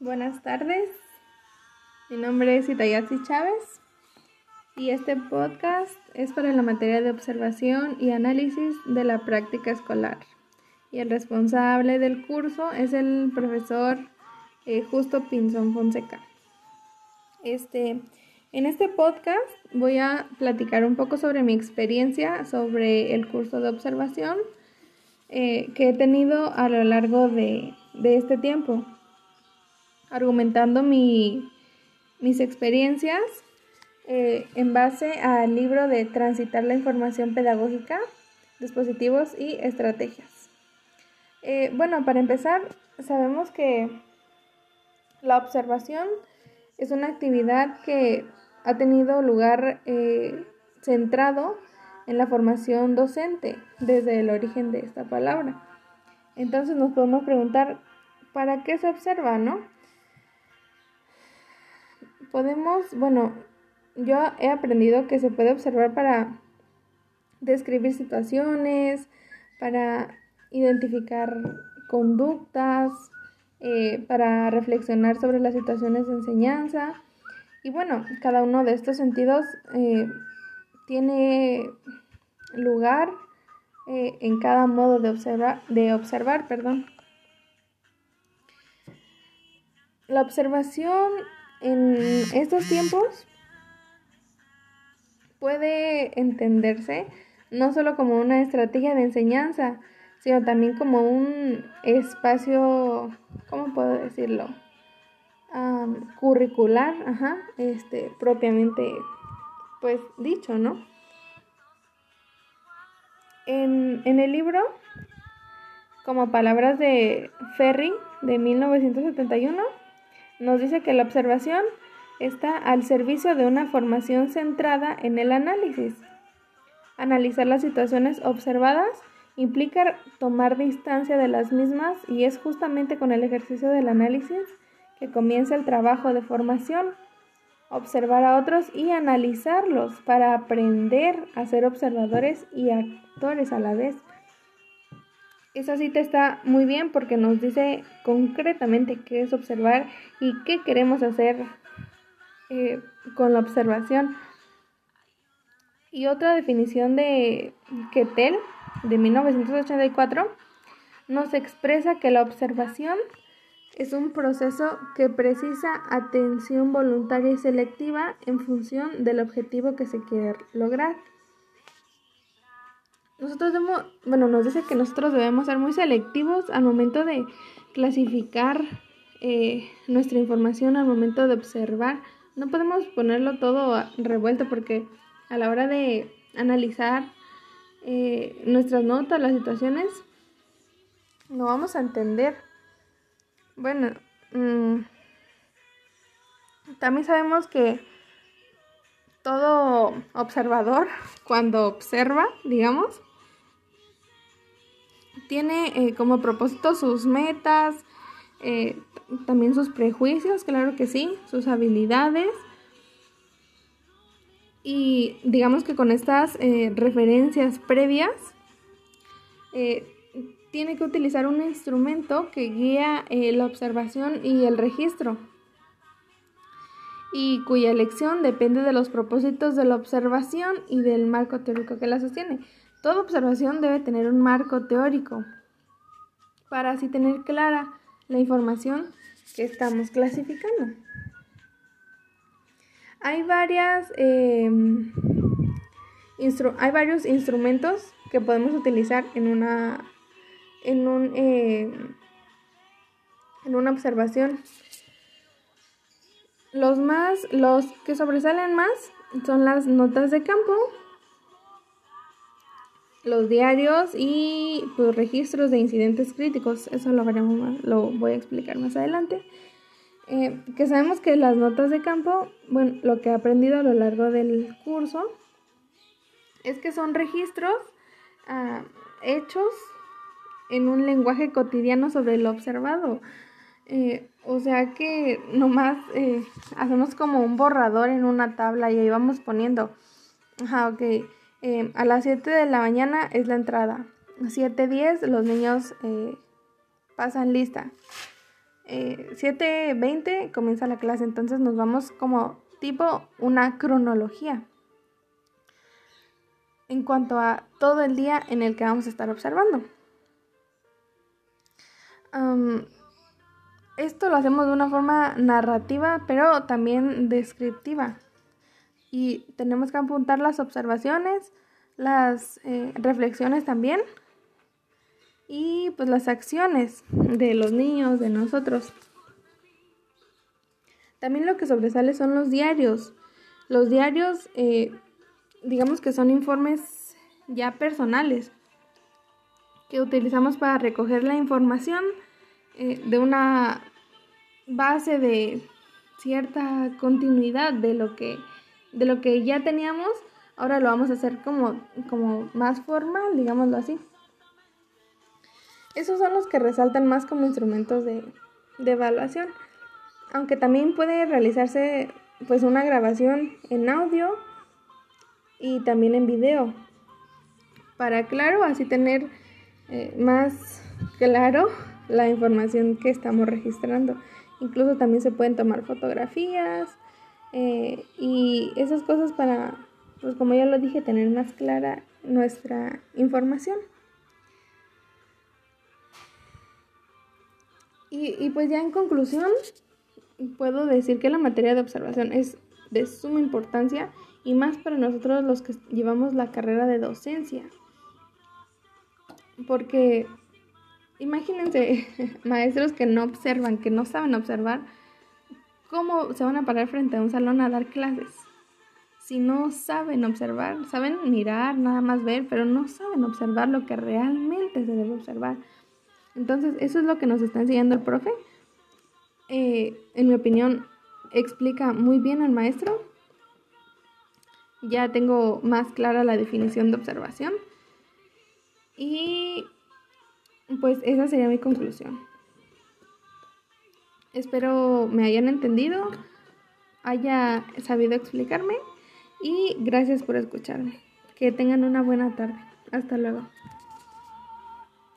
Buenas tardes. Mi nombre es Itayatsi Chávez y este podcast es para la materia de observación y análisis de la práctica escolar. Y el responsable del curso es el profesor eh, Justo Pinzón Fonseca. Este, en este podcast voy a platicar un poco sobre mi experiencia sobre el curso de observación eh, que he tenido a lo largo de, este tiempo, argumentando mis experiencias eh, en base al libro de Transitar la información pedagógica, dispositivos y estrategias. Eh, bueno, para empezar, sabemos que la observación es una actividad que ha tenido lugar centrado en la formación docente desde el origen de esta palabra. Entonces nos podemos preguntar, ¿para qué se observa, no? Podemos, bueno, yo he aprendido que se puede observar para describir situaciones, para identificar conductas, eh, para reflexionar sobre las situaciones de enseñanza. Y bueno, cada uno de estos sentidos eh, tiene lugar eh, en cada modo de observar, de observar, perdón. La observación en estos tiempos puede entenderse no solo como una estrategia de enseñanza, sino también como un espacio, ¿cómo puedo decirlo? curricular, ajá, este, propiamente pues dicho, ¿no? En, el libro, como palabras de Ferry de 1971, nos dice que la observación está al servicio de una formación centrada en el análisis. Analizar las situaciones observadas implica tomar distancia de las mismas y es justamente con el ejercicio del análisis que comienza el trabajo de formación observar a otros y analizarlos para aprender a ser observadores y actores a la vez. Esa cita está muy bien porque nos dice concretamente qué es observar y qué queremos hacer eh, con la observación. Y otra definición de Ketel de 1984 nos expresa que la observación es un proceso que precisa atención voluntaria y selectiva en función del objetivo que se quiere lograr. Nosotros debemos, bueno, nos dice que nosotros debemos ser muy selectivos al momento de clasificar eh, nuestra información, al momento de observar. No podemos ponerlo todo revuelto porque a la hora de analizar eh, nuestras notas, las situaciones, no vamos a entender bueno, mm, también sabemos que todo observador, cuando observa, digamos, tiene eh, como propósito sus metas, eh, también sus prejuicios, claro que sí, sus habilidades. Y digamos que con estas eh, referencias previas, tiene que utilizar un instrumento que guía eh, la observación y el registro y cuya elección depende de los propósitos de la observación y del marco teórico que la sostiene. Toda observación debe tener un marco teórico para así tener clara la información que estamos clasificando. Hay, varias, em, hay varios instrumentos que podemos utilizar en una en, un, eh, en una observación. Los más, los que sobresalen más son las notas de campo, los diarios y pues, registros de incidentes críticos. Eso lo, veremos lo voy a explicar más adelante. Eh, que sabemos que las notas de campo, bueno, lo que he aprendido a lo largo del curso es que son registros ah, hechos en un lenguaje cotidiano sobre lo observado. Eh, o sea que nomás eh, hacemos como un borrador en una tabla y ahí vamos poniendo. Ajá, ok. Eh, a las 7 de la mañana es la entrada. A 7.10 los niños pasan lista. eh, 7.20 comienza la clase, entonces nos vamos como tipo una cronología en cuanto a todo el día en el que vamos a estar observando. Esto lo hacemos de una forma narrativa, pero también descriptiva. Y tenemos que apuntar las observaciones, las eh, reflexiones también y pues las acciones de los niños, de nosotros. También lo que sobresale son los diarios. Los diarios, eh, digamos que son informes ya personales que utilizamos para recoger la información eh, de una base de cierta continuidad de lo que de lo que ya teníamos ahora lo vamos a hacer como, como más formal digámoslo así. Esos son los que resaltan más como instrumentos de, de evaluación aunque también puede realizarse pues una grabación en audio y también en video. Para claro así tener eh, más claro la información que estamos registrando incluso también se pueden tomar fotografías eh, y esas cosas para pues como ya lo dije tener más clara nuestra información y, y pues ya en conclusión puedo decir que la materia de observación es de suma importancia y más para nosotros los que llevamos la carrera de docencia. Porque imagínense maestros que no observan, que no saben observar, ¿cómo se van a parar frente a un salón a dar clases? Si no saben observar, saben mirar, nada más ver, pero no saben observar lo que realmente se debe observar. Entonces, eso es lo que nos está enseñando el profe eh, en mi opinión, explica muy bien al maestro. Ya tengo más clara la definición de observación. Y pues esa sería mi conclusión. Espero me hayan entendido, haya sabido explicarme y gracias por escucharme. Que tengan una buena tarde. Hasta luego.